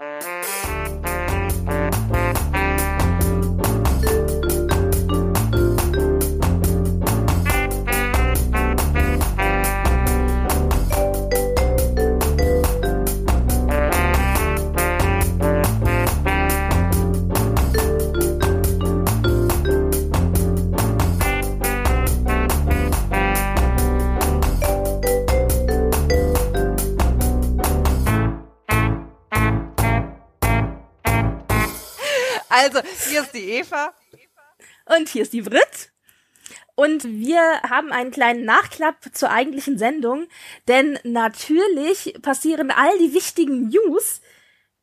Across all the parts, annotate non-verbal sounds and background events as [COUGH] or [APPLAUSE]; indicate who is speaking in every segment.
Speaker 1: Uh-huh. Also, hier ist die Eva.
Speaker 2: Und hier ist die Brit. Und wir haben einen kleinen Nachklapp zur eigentlichen Sendung, denn natürlich passieren all die wichtigen News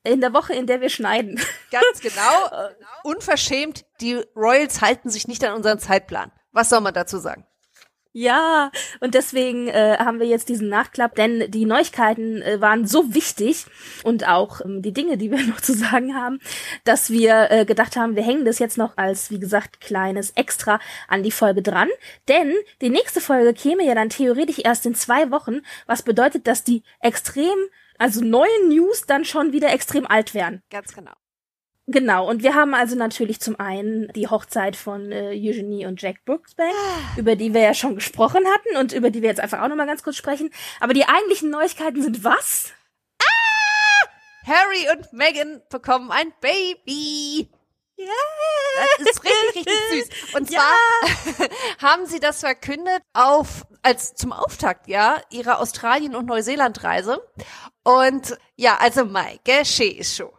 Speaker 2: in der Woche, in der wir schneiden.
Speaker 1: Ganz [LAUGHS] genau. Unverschämt, die Royals halten sich nicht an unseren Zeitplan. Was soll man dazu sagen?
Speaker 2: Ja, und deswegen äh, haben wir jetzt diesen Nachklapp, denn die Neuigkeiten äh, waren so wichtig und auch ähm, die Dinge, die wir [LAUGHS] noch zu sagen haben, dass wir äh, gedacht haben, wir hängen das jetzt noch als, wie gesagt, kleines Extra an die Folge dran. Denn die nächste Folge käme ja dann theoretisch erst in zwei Wochen, was bedeutet, dass die extrem, also neuen News dann schon wieder extrem alt wären.
Speaker 1: Ganz genau.
Speaker 2: Genau, und wir haben also natürlich zum einen die Hochzeit von äh, Eugenie und Jack Brooksbank, über die wir ja schon gesprochen hatten und über die wir jetzt einfach auch nochmal ganz kurz sprechen. Aber die eigentlichen Neuigkeiten sind was?
Speaker 1: Harry und Meghan bekommen ein Baby.
Speaker 2: Yeah.
Speaker 1: Das ist richtig, richtig [LAUGHS] süß. Und zwar [LAUGHS] haben sie das verkündet auf, als zum Auftakt, ja, ihrer Australien- und Neuseeland-Reise. Und ja, also Maike, schee ist schon.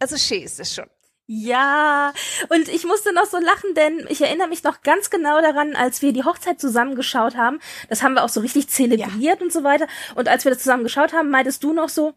Speaker 1: Also schee ist es schon.
Speaker 2: Ja, und ich musste noch so lachen, denn ich erinnere mich noch ganz genau daran, als wir die Hochzeit zusammengeschaut haben. Das haben wir auch so richtig zelebriert und so weiter. Und als wir das zusammen geschaut haben, meintest du noch so,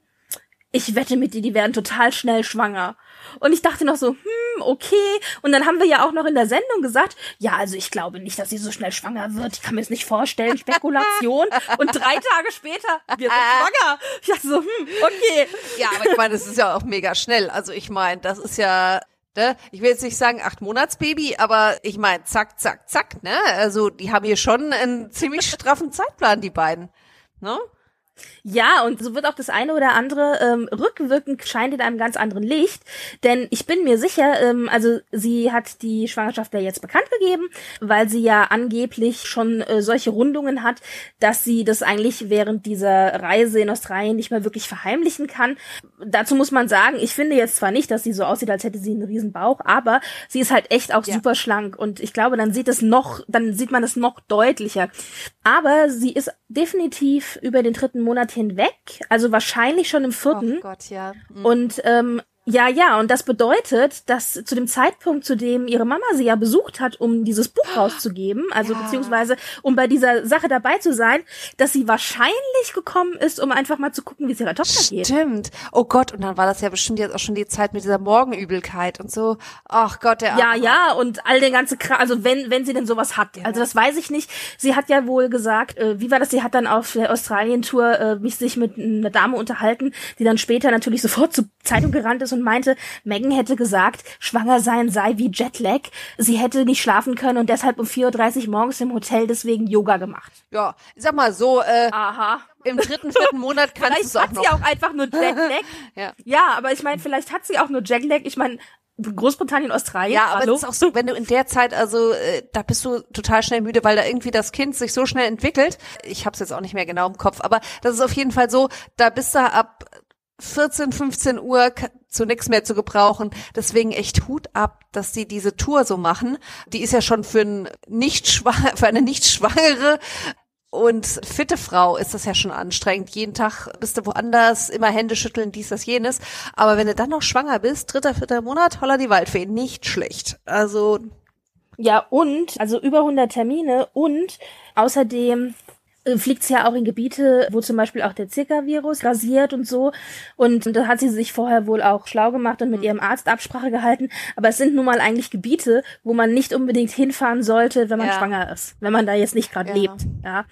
Speaker 2: ich wette mit dir, die werden total schnell schwanger. Und ich dachte noch so, hm, okay. Und dann haben wir ja auch noch in der Sendung gesagt, ja, also ich glaube nicht, dass sie so schnell schwanger wird. Ich kann mir das nicht vorstellen. Spekulation. [LAUGHS] Und drei Tage später, wir sind schwanger. Ich dachte so, hm, okay.
Speaker 1: Ja, aber ich meine, das ist ja auch mega schnell. Also ich meine, das ist ja, ne, ich will jetzt nicht sagen acht Monatsbaby, aber ich meine, zack, zack, zack, ne? Also die haben hier schon einen ziemlich straffen Zeitplan, die beiden. Ne?
Speaker 2: Ja, und so wird auch das eine oder andere ähm, rückwirkend scheint in einem ganz anderen Licht. Denn ich bin mir sicher, ähm, also sie hat die Schwangerschaft ja jetzt bekannt gegeben, weil sie ja angeblich schon äh, solche Rundungen hat, dass sie das eigentlich während dieser Reise in Australien nicht mehr wirklich verheimlichen kann. Dazu muss man sagen, ich finde jetzt zwar nicht, dass sie so aussieht, als hätte sie einen riesen Bauch, aber sie ist halt echt auch
Speaker 1: Ja.
Speaker 2: super schlank und ich glaube, dann sieht es noch, dann sieht man es noch deutlicher. Aber sie ist definitiv über den dritten Monat hinweg, also wahrscheinlich schon im vierten.
Speaker 1: Oh Gott, ja.
Speaker 2: Und ähm, ja, ja, und das bedeutet, dass zu dem Zeitpunkt, zu dem ihre Mama sie ja besucht hat, um dieses Buch rauszugeben, also
Speaker 1: Ja.
Speaker 2: beziehungsweise um bei dieser Sache dabei zu sein, dass sie wahrscheinlich gekommen ist, um einfach mal zu gucken, wie es ihrer Tochter geht.
Speaker 1: Stimmt. Oh Gott, und dann war das ja bestimmt jetzt auch schon die Zeit mit dieser Morgenübelkeit und so. Ach Gott, der
Speaker 2: Ja,
Speaker 1: Arme.
Speaker 2: ja, und all den ganzen Kram, also wenn, wenn sie denn sowas hat. Also das weiß ich nicht. Sie hat ja wohl gesagt, äh, wie war das, sie hat dann auf der Australien-Tour äh, mich sich mit einer Dame unterhalten, die dann später natürlich [LAUGHS] sofort zur Zeitung gerannt ist und meinte, Megan hätte gesagt, schwanger sein sei wie Jetlag. Sie hätte nicht schlafen können und deshalb um 4.30 Uhr morgens im Hotel deswegen Yoga gemacht.
Speaker 1: Ja, ich sag mal so, äh,
Speaker 2: Aha.
Speaker 1: im dritten, vierten Monat [LAUGHS] kannst du
Speaker 2: Vielleicht
Speaker 1: es auch
Speaker 2: hat
Speaker 1: noch.
Speaker 2: sie auch einfach nur Jetlag. [LAUGHS]
Speaker 1: Ja.
Speaker 2: ja, aber ich meine, vielleicht hat sie auch nur Jetlag. Ich meine, Großbritannien, Australien.
Speaker 1: Ja, aber
Speaker 2: hallo?
Speaker 1: es ist auch so, wenn du in der Zeit, also äh, da bist du total schnell müde, weil da irgendwie das Kind sich so schnell entwickelt. Ich hab's jetzt auch nicht mehr genau im Kopf, aber das ist auf jeden Fall so, da bist du ab 14, 15 Uhr zu nichts mehr zu gebrauchen. Deswegen echt Hut ab, dass die diese Tour so machen. Die ist ja schon für, ein nicht [LAUGHS] für eine nicht schwangere und fitte Frau ist das ja schon anstrengend. Jeden Tag bist du woanders, immer Hände schütteln, dies, das, jenes. Aber wenn du dann noch schwanger bist, dritter, vierter Monat, holla die Waldfee, nicht schlecht. Also,
Speaker 2: Ja, und, also über 100 Termine und außerdem fliegt sie ja auch in Gebiete, wo zum Beispiel auch der Zika-Virus rasiert und so. Und da hat sie sich vorher wohl auch schlau gemacht und mit ihrem Arzt Absprache gehalten. Aber es sind nun mal eigentlich Gebiete, wo man nicht unbedingt hinfahren sollte, wenn man
Speaker 1: Ja.
Speaker 2: schwanger ist. Wenn man da jetzt nicht gerade
Speaker 1: Ja.
Speaker 2: lebt. Ja.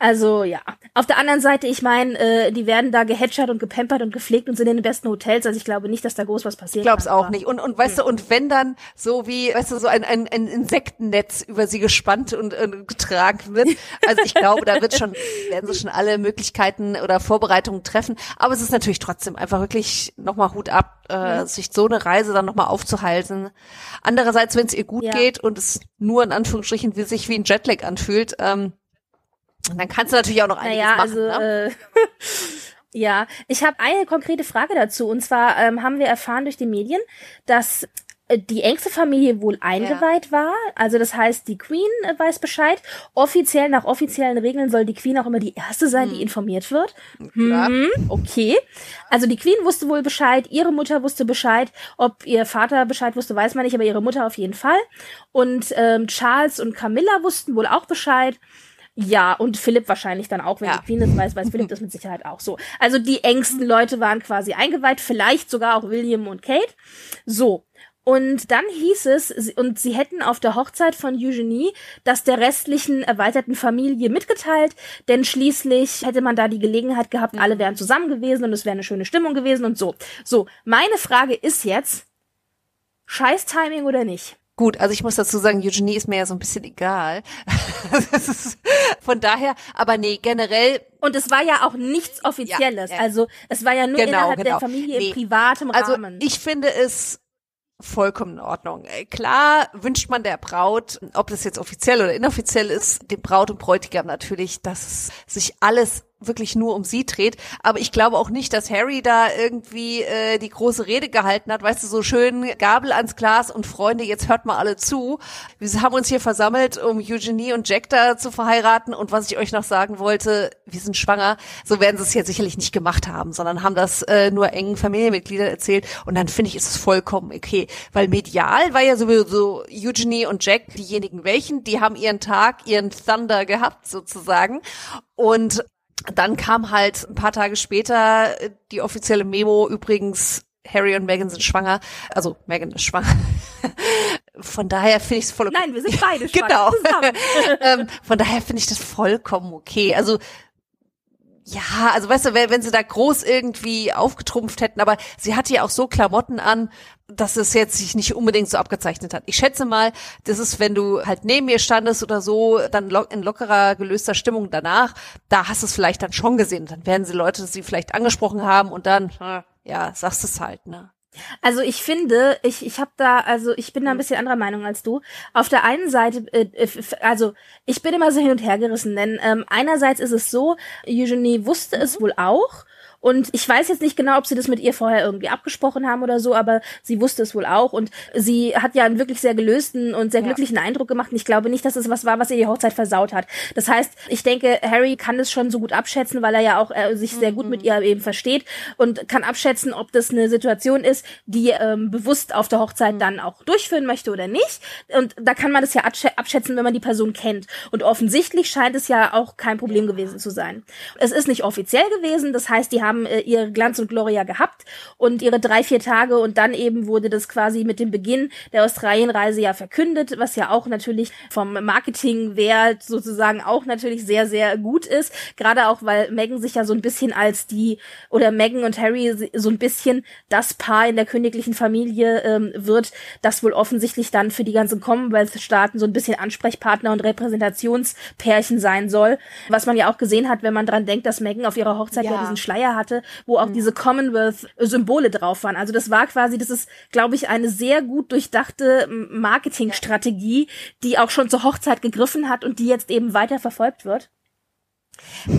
Speaker 2: Also ja. Auf der anderen Seite, ich meine, äh, die werden da gehätschert und gepampert und gepflegt und sind in den besten Hotels. Also ich glaube nicht, dass da groß was passiert.
Speaker 1: Ich glaube es auch nicht. Und, und weißt hm. du, und wenn dann so wie, weißt du, so ein, ein, ein Insektennetz über sie gespannt und, und getragen wird. [LAUGHS] Also ich glaube, da wird schon, werden sie schon alle Möglichkeiten oder Vorbereitungen treffen. Aber es ist natürlich trotzdem einfach wirklich nochmal Hut ab, äh, mhm. sich so eine Reise dann nochmal aufzuhalten. Andererseits, wenn es ihr gut ja. geht und es nur in Anführungsstrichen wie sich wie ein Jetlag anfühlt, ähm, dann kannst du natürlich auch noch einiges naja, machen. Also, ne? äh, [LAUGHS]
Speaker 2: ja, ich habe eine konkrete Frage dazu. Und zwar ähm, haben wir erfahren durch die Medien, dass äh, die engste Familie wohl eingeweiht ja. war. Also das heißt, die Queen äh, weiß Bescheid. Offiziell, nach offiziellen Regeln soll die Queen auch immer die erste sein, hm. die informiert wird. Hm, okay. Also die Queen wusste wohl Bescheid, ihre Mutter wusste Bescheid. Ob ihr Vater Bescheid wusste, weiß man nicht, aber ihre Mutter auf jeden Fall. Und ähm, Charles und Camilla wussten wohl auch Bescheid. Ja, und Philipp wahrscheinlich dann auch, wenn ja. die Queen das weiß, weiß Philipp das mit Sicherheit auch so. Also die engsten Leute waren quasi eingeweiht, vielleicht sogar auch William und Kate. So. Und dann hieß es, und sie hätten auf der Hochzeit von Eugenie das der restlichen erweiterten Familie mitgeteilt, denn schließlich hätte man da die Gelegenheit gehabt, alle wären zusammen gewesen und es wäre eine schöne Stimmung gewesen und so. So, meine Frage ist jetzt, scheiß Timing oder nicht?
Speaker 1: Gut, also ich muss dazu sagen, Eugenie ist mir ja so ein bisschen egal. [LAUGHS] von daher, aber nee, generell.
Speaker 2: Und es war ja auch nichts Offizielles. Ja, ja. Also es war ja nur genau, innerhalb genau. der Familie nee. im privaten Rahmen.
Speaker 1: Also ich finde es vollkommen in Ordnung. Äh, klar wünscht man der Braut, ob das jetzt offiziell oder inoffiziell ist, dem Braut und Bräutigam natürlich, dass sich alles wirklich nur um sie dreht. Aber ich glaube auch nicht, dass Harry da irgendwie äh, die große Rede gehalten hat. Weißt du, so schön Gabel ans Glas und Freunde, jetzt hört mal alle zu. Wir haben uns hier versammelt, um Eugenie und Jack da zu verheiraten. Und was ich euch noch sagen wollte, wir sind schwanger. So werden sie es jetzt sicherlich nicht gemacht haben, sondern haben das äh, nur engen Familienmitgliedern erzählt. Und dann finde ich, ist es vollkommen okay. Weil medial war ja sowieso Eugenie und Jack diejenigen welchen, die haben ihren Tag, ihren Thunder gehabt sozusagen. Und dann kam halt ein paar Tage später die offizielle Memo, übrigens, Harry und Meghan sind schwanger. Also Meghan ist schwanger. [LAUGHS] Von daher finde ich es voll
Speaker 2: okay. Nein, wir sind beide [LAUGHS] schwanger. Genau. [LAUGHS]
Speaker 1: ähm, von daher finde ich das vollkommen okay. Also ja, also weißt du, wenn, wenn sie da groß irgendwie aufgetrumpft hätten, aber sie hatte ja auch so Klamotten an, dass es jetzt sich nicht unbedingt so abgezeichnet hat. Ich schätze mal, das ist, wenn du halt neben mir standest oder so, dann in lockerer, gelöster Stimmung danach, da hast du es vielleicht dann schon gesehen. Dann werden sie Leute sie vielleicht angesprochen haben und dann, ja, sagst du es halt, ne?
Speaker 2: Also ich finde, ich, ich habe da, also ich bin da ein hm. bisschen anderer Meinung als du. Auf der einen Seite, äh, also ich bin immer so hin und her gerissen, denn ähm, einerseits ist es so, Eugenie wusste es mhm. wohl auch und ich weiß jetzt nicht genau, ob sie das mit ihr vorher irgendwie abgesprochen haben oder so, aber sie wusste es wohl auch. Und sie hat ja einen wirklich sehr gelösten und sehr glücklichen ja. Eindruck gemacht. Und ich glaube nicht, dass es was war, was ihr die Hochzeit versaut hat. Das heißt, ich denke, Harry kann es schon so gut abschätzen, weil er ja auch äh, sich sehr gut mit mhm. ihr eben versteht und kann abschätzen, ob das eine Situation ist, die ähm, bewusst auf der Hochzeit mhm. dann auch durchführen möchte oder nicht. Und da kann man das ja abschätzen, wenn man die Person kennt. Und offensichtlich scheint es ja auch kein Problem gewesen zu sein. Es ist nicht offiziell gewesen, das heißt, die haben haben äh, ihre Glanz und Gloria gehabt und ihre drei, vier Tage und dann eben wurde das quasi mit dem Beginn der Australienreise ja verkündet, was ja auch natürlich vom Marketingwert sozusagen auch natürlich sehr, sehr gut ist. Gerade auch, weil Meghan sich ja so ein bisschen als die oder Meghan und Harry so ein bisschen das Paar in der königlichen Familie ähm, wird, das wohl offensichtlich dann für die ganzen Commonwealth-Staaten so ein bisschen Ansprechpartner und Repräsentationspärchen sein soll. Was man ja auch gesehen hat, wenn man dran denkt, dass Meghan auf ihrer Hochzeit ja, ja diesen Schleier hat hatte, wo auch mhm. diese Commonwealth-Symbole drauf waren. Also das war quasi, das ist, glaube ich, eine sehr gut durchdachte Marketingstrategie, die auch schon zur Hochzeit gegriffen hat und die jetzt eben weiter verfolgt wird.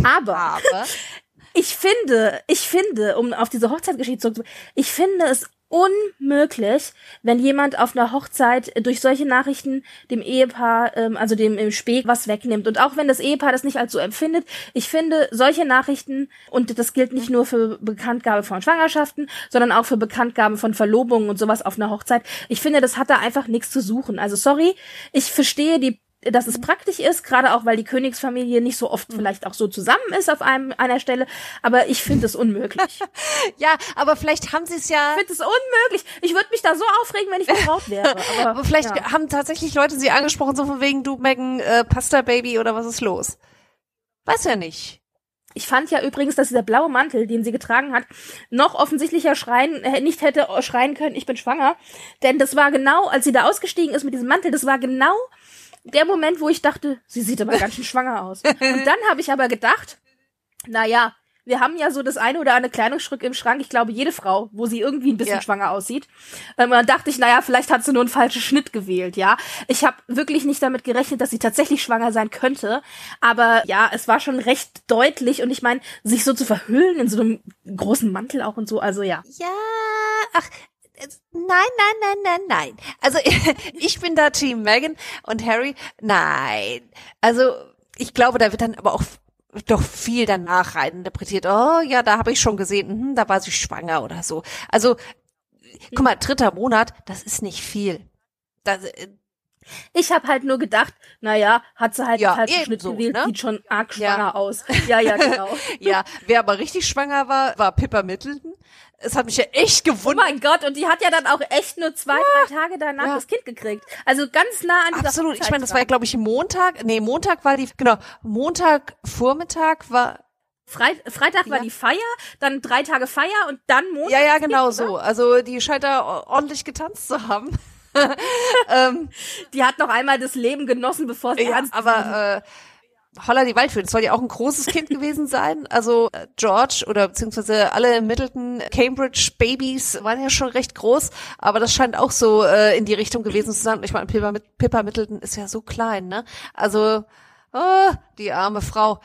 Speaker 2: Aber, Aber. [LAUGHS] ich finde, ich finde, um auf diese Hochzeitgeschichte zurückzukommen, ich finde es unmöglich, wenn jemand auf einer Hochzeit durch solche Nachrichten dem Ehepaar, ähm, also dem im Spee, was wegnimmt. Und auch wenn das Ehepaar das nicht als so empfindet, ich finde solche Nachrichten, und das gilt nicht nur für Bekanntgabe von Schwangerschaften, sondern auch für Bekanntgabe von Verlobungen und sowas auf einer Hochzeit, ich finde, das hat da einfach nichts zu suchen. Also sorry, ich verstehe die dass es praktisch ist, gerade auch weil die Königsfamilie nicht so oft mhm. vielleicht auch so zusammen ist auf einem einer Stelle, aber ich finde es unmöglich. [LAUGHS]
Speaker 1: ja, aber vielleicht haben sie es ja.
Speaker 2: Ich finde es unmöglich. Ich würde mich da so aufregen, wenn ich vertraut wäre. [LAUGHS]
Speaker 1: Aber, aber vielleicht ja. haben tatsächlich Leute sie angesprochen, so von wegen du Megan äh, Pasta Baby oder was ist los? Weiß ja nicht.
Speaker 2: Ich fand ja übrigens, dass dieser blaue Mantel, den sie getragen hat, noch offensichtlicher schreien, äh, nicht hätte schreien können, ich bin schwanger. Denn das war genau, als sie da ausgestiegen ist mit diesem Mantel, das war genau der Moment, wo ich dachte, sie sieht aber ganz schön schwanger aus. Und dann habe ich aber gedacht, na ja, wir haben ja so das eine oder andere Kleidungsstück im Schrank, ich glaube jede Frau, wo sie irgendwie ein bisschen ja. schwanger aussieht. Ähm, und dann dachte ich, naja, vielleicht hat sie nur einen falschen Schnitt gewählt, ja. Ich habe wirklich nicht damit gerechnet, dass sie tatsächlich schwanger sein könnte. Aber ja, es war schon recht deutlich und ich meine, sich so zu verhüllen in so einem großen Mantel auch und so, also ja.
Speaker 1: Ja, ach, Nein, nein, nein, nein, nein. Also [LAUGHS] ich bin da Team Megan und Harry. Nein. Also ich glaube, da wird dann aber auch doch viel danach rein interpretiert. Oh ja, da habe ich schon gesehen, hm, da war sie schwanger oder so. Also guck mal, dritter Monat, das ist nicht viel. Das, äh,
Speaker 2: ich habe halt nur gedacht, naja, hat sie halt ja, einen falschen Schnitt so, gewählt, ne? sieht schon arg schwanger ja. aus. Ja, ja, genau. [LAUGHS]
Speaker 1: ja, wer aber richtig schwanger war, war Pippa Middleton. Es hat mich ja echt gewundert.
Speaker 2: Oh mein Gott, und die hat ja dann auch echt nur zwei, ja. drei Tage danach ja. das Kind gekriegt. Also ganz nah an
Speaker 1: Absolut. Ich meine, das war ja, glaube ich, Montag. Nee, Montag war die, genau, Montag Vormittag war
Speaker 2: Freit Freitag ja. war die Feier, dann drei Tage Feier und dann Montag.
Speaker 1: Ja, ja, genau kind, so. Also die scheint da ordentlich getanzt zu haben. [LAUGHS]
Speaker 2: ähm, die hat noch einmal das Leben genossen, bevor sie
Speaker 1: ja, aber äh, Holla die Waldfee, das soll ja auch ein großes Kind [LAUGHS] gewesen sein. Also äh, George oder beziehungsweise alle Middleton Cambridge Babys waren ja schon recht groß, aber das scheint auch so äh, in die Richtung gewesen zu sein. Ich meine, Pippa, Pippa Middleton ist ja so klein, ne? Also oh, die arme Frau.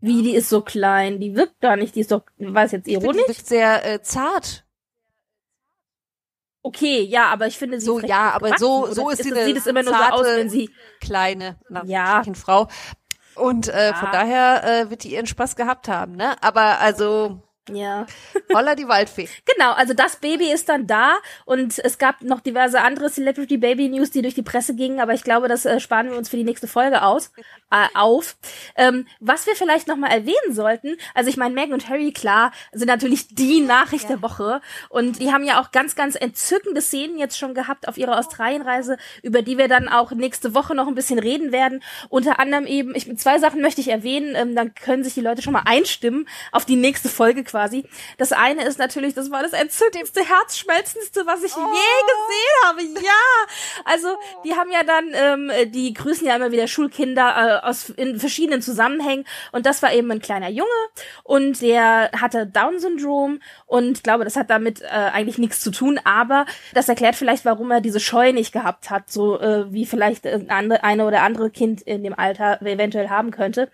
Speaker 2: Wie, die ist so klein? Die wirkt gar nicht, die ist doch, weiß jetzt ironisch? Die
Speaker 1: wirkt sehr äh, zart.
Speaker 2: Okay, ja, aber ich finde sie
Speaker 1: so ja, aber so so ist, ist sie
Speaker 2: sieht es immer nur so aus, wenn sie
Speaker 1: kleine ja. Frau und äh, ja. von daher äh, wird die ihren Spaß gehabt haben, ne? Aber also
Speaker 2: ja.
Speaker 1: Holla die Waldfee.
Speaker 2: Genau, also das Baby ist dann da und es gab noch diverse andere Celebrity Baby News, die durch die Presse gingen, aber ich glaube, das äh, sparen wir uns für die nächste Folge aus, äh, auf. Ähm, was wir vielleicht nochmal erwähnen sollten, also ich meine, Meghan und Harry, klar, sind natürlich die Nachricht ja. der Woche und die haben ja auch ganz, ganz entzückende Szenen jetzt schon gehabt auf ihrer Australienreise, über die wir dann auch nächste Woche noch ein bisschen reden werden. Unter anderem eben, ich, zwei Sachen möchte ich erwähnen, ähm, dann können sich die Leute schon mal einstimmen auf die nächste Folge quasi. Das eine ist natürlich, das war das entzückendste, herzschmelzendste, was ich oh. je gesehen habe. Ja, also die haben ja dann, ähm, die grüßen ja immer wieder Schulkinder äh, aus in verschiedenen Zusammenhängen und das war eben ein kleiner Junge und der hatte Down-Syndrom und ich glaube, das hat damit äh, eigentlich nichts zu tun, aber das erklärt vielleicht, warum er diese Scheu nicht gehabt hat, so äh, wie vielleicht eine, eine oder andere Kind in dem Alter eventuell haben könnte.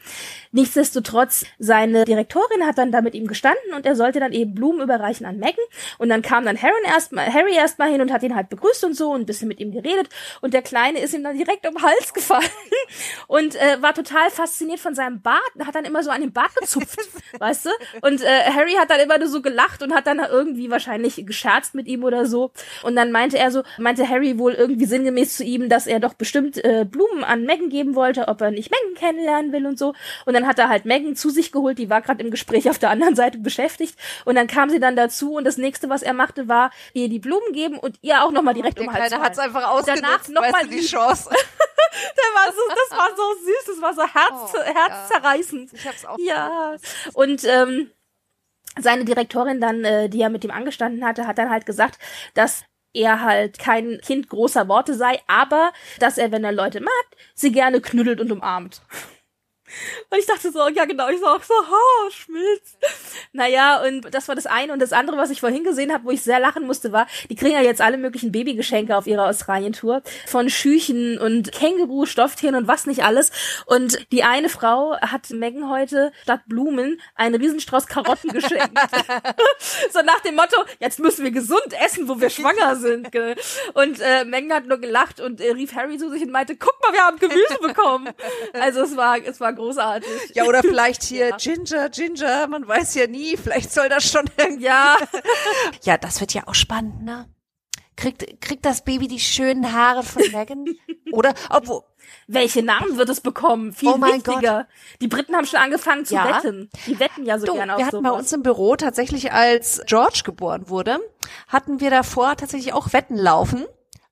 Speaker 2: Nichtsdestotrotz, seine Direktorin hat dann da mit ihm gestanden und er sollte dann eben Blumen überreichen an Megan. Und dann kam dann Harry erstmal Harry erstmal hin und hat ihn halt begrüßt und so und ein bisschen mit ihm geredet. Und der Kleine ist ihm dann direkt um den Hals gefallen [LAUGHS] und äh, war total fasziniert von seinem Bart, hat dann immer so an den Bart gezupft, [LAUGHS] weißt du? Und äh, Harry hat dann immer nur so gelacht und hat dann irgendwie wahrscheinlich gescherzt mit ihm oder so. Und dann meinte er so, meinte Harry wohl irgendwie sinngemäß zu ihm, dass er doch bestimmt äh, Blumen an Megan geben wollte, ob er nicht Megan kennenlernen will und so. Und dann hat er halt Megan zu sich geholt, die war gerade im Gespräch auf der anderen Seite beschäftigt. Und dann kam sie dann dazu und das nächste, was er machte, war ihr die Blumen geben und ihr auch nochmal direkt
Speaker 1: der
Speaker 2: um Hals
Speaker 1: Der hat's einfach ausgenutzt, danach noch mal die Chance. [LAUGHS]
Speaker 2: war so, das war so süß, das war so herz, oh, herzzerreißend.
Speaker 1: Ja. Ich hab's auch
Speaker 2: Ja. Und ähm, seine Direktorin dann, äh, die er mit ihm angestanden hatte, hat dann halt gesagt, dass er halt kein Kind großer Worte sei, aber dass er, wenn er Leute mag, sie gerne knuddelt und umarmt. Und ich dachte so, ja genau, ich sag so, ha, schmilzt. Naja, und das war das eine. Und das andere, was ich vorhin gesehen habe, wo ich sehr lachen musste, war, die kriegen ja jetzt alle möglichen Babygeschenke auf ihrer Australien-Tour. Von Schüchen und Känguru, Stofftieren und was nicht alles. Und die eine Frau hat Megan heute statt Blumen einen Riesenstrauß Karotten geschenkt. [LAUGHS] so nach dem Motto, jetzt müssen wir gesund essen, wo wir schwanger sind. Und äh, Megan hat nur gelacht und äh, rief Harry zu sich und meinte, guck mal, wir haben Gemüse bekommen. Also es war, es war großartig.
Speaker 1: Ja, oder vielleicht [LAUGHS] hier ja. Ginger, Ginger, man weiß ja nie, vielleicht soll das schon irgendwie.
Speaker 2: Ja. [LAUGHS]
Speaker 1: ja, das wird ja auch spannend, ne? Kriegt, kriegt das Baby die schönen Haare von Megan? [LAUGHS] Oder, obwohl,
Speaker 2: welche Namen wird es bekommen? Viel oh wichtiger. Gott. Die Briten haben schon angefangen zu ja. wetten. Die wetten ja so du, gerne auf
Speaker 1: Wir hatten sowas. bei uns im Büro tatsächlich, als George geboren wurde, hatten wir davor tatsächlich auch Wetten laufen.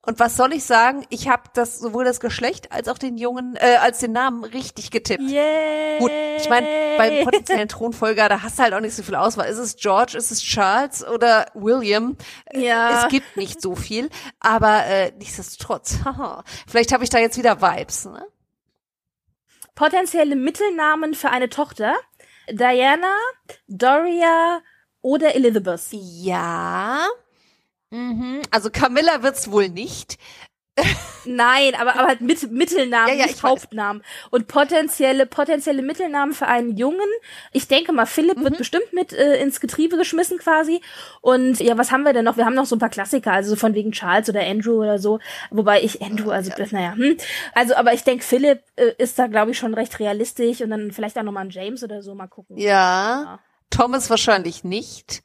Speaker 1: Und was soll ich sagen? Ich habe das sowohl das Geschlecht als auch den Jungen, äh, als den Namen richtig getippt.
Speaker 2: Yay.
Speaker 1: Gut, ich meine, beim potenziellen Thronfolger, da hast du halt auch nicht so viel Auswahl. Ist es George, ist es Charles oder William?
Speaker 2: Ja.
Speaker 1: Es gibt nicht so viel, aber äh, nichtsdestotrotz. [LAUGHS] haha. Vielleicht habe ich da jetzt wieder Vibes. Ne?
Speaker 2: Potenzielle Mittelnamen für eine Tochter. Diana, Doria oder Elizabeth.
Speaker 1: Ja. Mhm. Also Camilla wird's wohl nicht.
Speaker 2: Nein, aber, aber halt mit, Mittelnamen,
Speaker 1: Ja, ja,
Speaker 2: nicht
Speaker 1: ich weiß.
Speaker 2: Hauptnamen. Und potenzielle, potenzielle Mittelnamen für einen Jungen. Ich denke mal, Philipp
Speaker 1: Mhm.
Speaker 2: wird bestimmt mit äh, ins Getriebe geschmissen quasi. Und ja, was haben wir denn noch? Wir haben noch so ein paar Klassiker, also so von wegen Charles oder Andrew oder so. Wobei ich Andrew, also das, naja, hm. Also, aber ich denke, Philipp äh, ist da, glaube ich, schon recht realistisch und dann vielleicht auch nochmal ein James oder so mal gucken.
Speaker 1: Ja. Thomas wahrscheinlich nicht.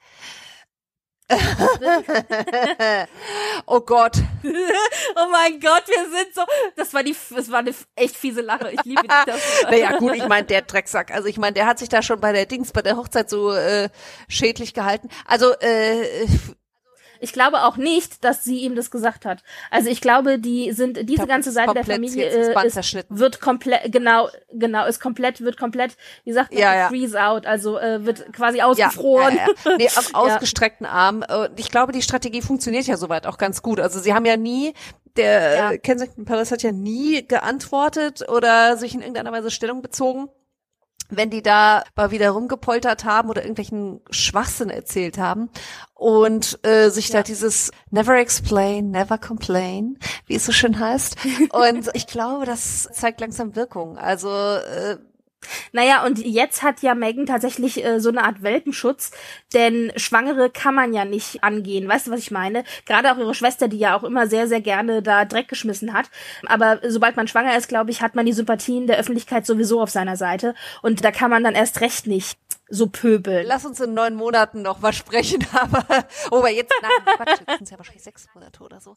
Speaker 1: Oh Gott.
Speaker 2: Oh mein Gott, wir sind so. Das war die, das war eine echt fiese Lache. Ich liebe das.
Speaker 1: Naja, gut, ich meine, der Drecksack. Also ich meine, der hat sich da schon bei der Dings, bei der Hochzeit so äh, schädlich gehalten. Also, äh,
Speaker 2: Ich glaube auch nicht, dass sie ihm das gesagt hat. Also ich glaube, die sind diese
Speaker 1: glaub,
Speaker 2: ganze Seite der Familie äh, ist, wird komplett genau genau ist komplett wird komplett wie sagt man
Speaker 1: Ja, ja.
Speaker 2: freeze out, also äh, wird quasi
Speaker 1: ja,
Speaker 2: ausgefroren.
Speaker 1: ja, ja. Nee, [LAUGHS] auf
Speaker 2: Ja.
Speaker 1: ausgestreckten Arm. Und ich glaube, die Strategie funktioniert ja soweit auch ganz gut. Also sie haben ja nie, der
Speaker 2: Ja.
Speaker 1: Kensington Palace hat ja nie geantwortet oder sich in irgendeiner Weise Stellung bezogen. Wenn die da mal wieder rumgepoltert haben oder irgendwelchen Schwachsinn erzählt haben und äh, sich da dieses Never explain, never complain, wie es so schön heißt. [LAUGHS] Und ich glaube, das zeigt langsam Wirkung. Also äh,
Speaker 2: Naja, und jetzt hat ja Megan tatsächlich äh, so eine Art Welpenschutz, denn Schwangere kann man ja nicht angehen. Weißt du, was ich meine? Gerade auch ihre Schwester, die ja auch immer sehr, sehr gerne da Dreck geschmissen hat. Aber sobald man schwanger ist, glaube ich, hat man die Sympathien der Öffentlichkeit sowieso auf seiner Seite. Und da kann man dann erst recht nicht so pöbeln.
Speaker 1: lass uns in neun Monaten noch mal sprechen. [LAUGHS] Aber oh, aber jetzt, nein, Quatsch, jetzt sind ja wahrscheinlich sechs Monate oder so.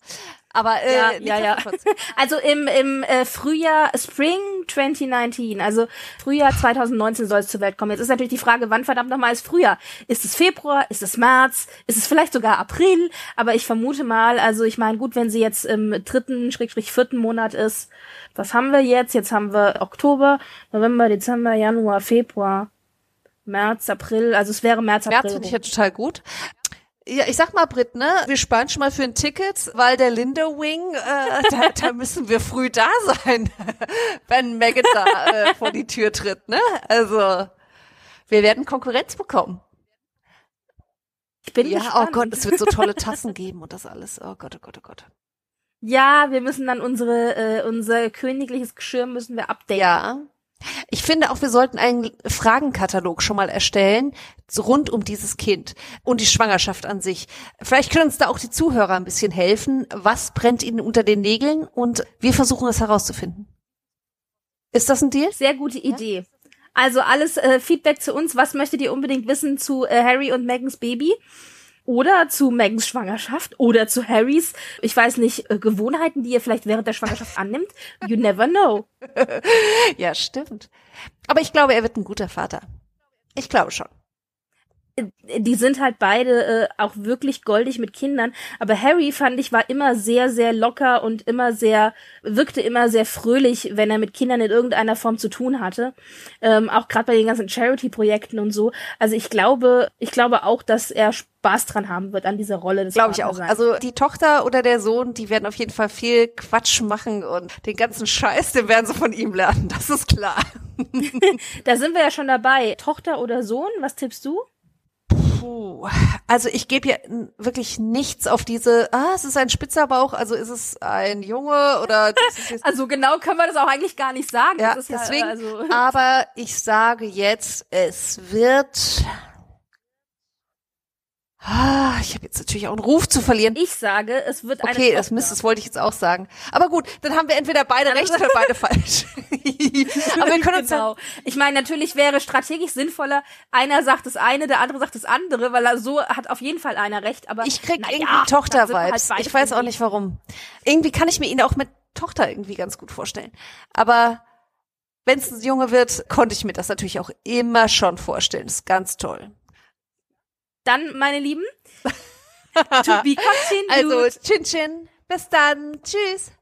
Speaker 1: Aber äh,
Speaker 2: Ja, ja, ja. [LAUGHS] Also im, im äh, Frühjahr, Spring 2019, also Frühjahr 2019 soll es zur Welt kommen. Jetzt ist natürlich die Frage, wann verdammt nochmal ist Frühjahr? Ist es Februar? Ist es März? Ist es vielleicht sogar April? Aber ich vermute mal, also ich meine, gut, wenn sie jetzt im dritten, schrägstrich vierten Monat ist, was haben wir jetzt? Jetzt haben wir Oktober, November, Dezember, Januar, Februar, März, April, also es wäre März, April.
Speaker 1: März finde ich ja total gut. Ja, ich sag mal, Britt, ne, wir sparen schon mal für ein Ticket, weil der Lindo Wing, äh, [LAUGHS] da, da müssen wir früh da sein, [LAUGHS] wenn Megan da äh, vor die Tür tritt, ne? Also, wir werden Konkurrenz bekommen.
Speaker 2: ich bin
Speaker 1: Ja,
Speaker 2: gespannt.
Speaker 1: oh Gott, es wird so tolle Tassen [LAUGHS] geben und das alles. Oh Gott, oh Gott, oh Gott.
Speaker 2: Ja, wir müssen dann unsere, äh, unser königliches Geschirr müssen wir updaten.
Speaker 1: Ja. Ich finde auch, wir sollten einen Fragenkatalog schon mal erstellen, rund um dieses Kind und die Schwangerschaft an sich. Vielleicht können uns da auch die Zuhörer ein bisschen helfen. Was brennt ihnen unter den Nägeln? Und wir versuchen es herauszufinden. Ist das ein Deal?
Speaker 2: Sehr gute Idee. Also alles äh, Feedback zu uns. Was möchtet ihr unbedingt wissen zu äh, Harry und Megans Baby? Oder zu Megans Schwangerschaft? Oder zu Harrys, ich weiß nicht, äh, Gewohnheiten, die ihr vielleicht während der Schwangerschaft annimmt? You never know. [LAUGHS]
Speaker 1: Ja, stimmt. Aber ich glaube, er wird ein guter Vater. Ich glaube schon.
Speaker 2: Die sind halt beide äh, auch wirklich goldig mit Kindern. Aber Harry fand ich war immer sehr, sehr locker und immer sehr, wirkte immer sehr fröhlich, wenn er mit Kindern in irgendeiner Form zu tun hatte. Ähm, auch gerade bei den ganzen Charity-Projekten und so. Also ich glaube, ich glaube auch, dass er Spaß dran haben wird an dieser Rolle.
Speaker 1: Glaube ich auch. Also die Tochter oder der Sohn, die werden auf jeden Fall viel Quatsch machen und den ganzen Scheiß, den werden sie von ihm lernen. Das ist klar. [LAUGHS]
Speaker 2: da sind wir ja schon dabei. Tochter oder Sohn, was tippst du?
Speaker 1: Puh. Also ich gebe ja wirklich nichts auf diese, ah, es ist ein spitzer Bauch, also ist es ein Junge oder [LAUGHS]
Speaker 2: Also genau können wir das auch eigentlich gar nicht sagen.
Speaker 1: ja, deswegen,
Speaker 2: also
Speaker 1: aber ich sage jetzt, es wird, ah, ich habe jetzt natürlich auch einen Ruf zu verlieren.
Speaker 2: ich sage, es wird eine
Speaker 1: Okay, das. Mist, das wollte ich jetzt auch sagen. Aber gut, dann haben wir entweder beide recht oder [LAUGHS] beide falsch. [LAUGHS] aber wir können uns ja,
Speaker 2: genau. Ich meine, natürlich wäre strategisch sinnvoller, einer sagt das eine, der andere sagt das andere, weil er so hat auf jeden Fall einer recht. Aber
Speaker 1: ich krieg irgendwie
Speaker 2: ja, halt
Speaker 1: Tochter-Vibes.
Speaker 2: beide
Speaker 1: ich weiß auch nicht warum. Irgendwie kann ich mir ihn auch mit Tochter irgendwie ganz gut vorstellen. Aber wenn es ein Junge wird, konnte ich mir das natürlich auch immer schon vorstellen. Das ist ganz toll.
Speaker 2: Dann, meine Lieben, to be continued.
Speaker 1: Also, Chin Chin, Bis dann. Tschüss.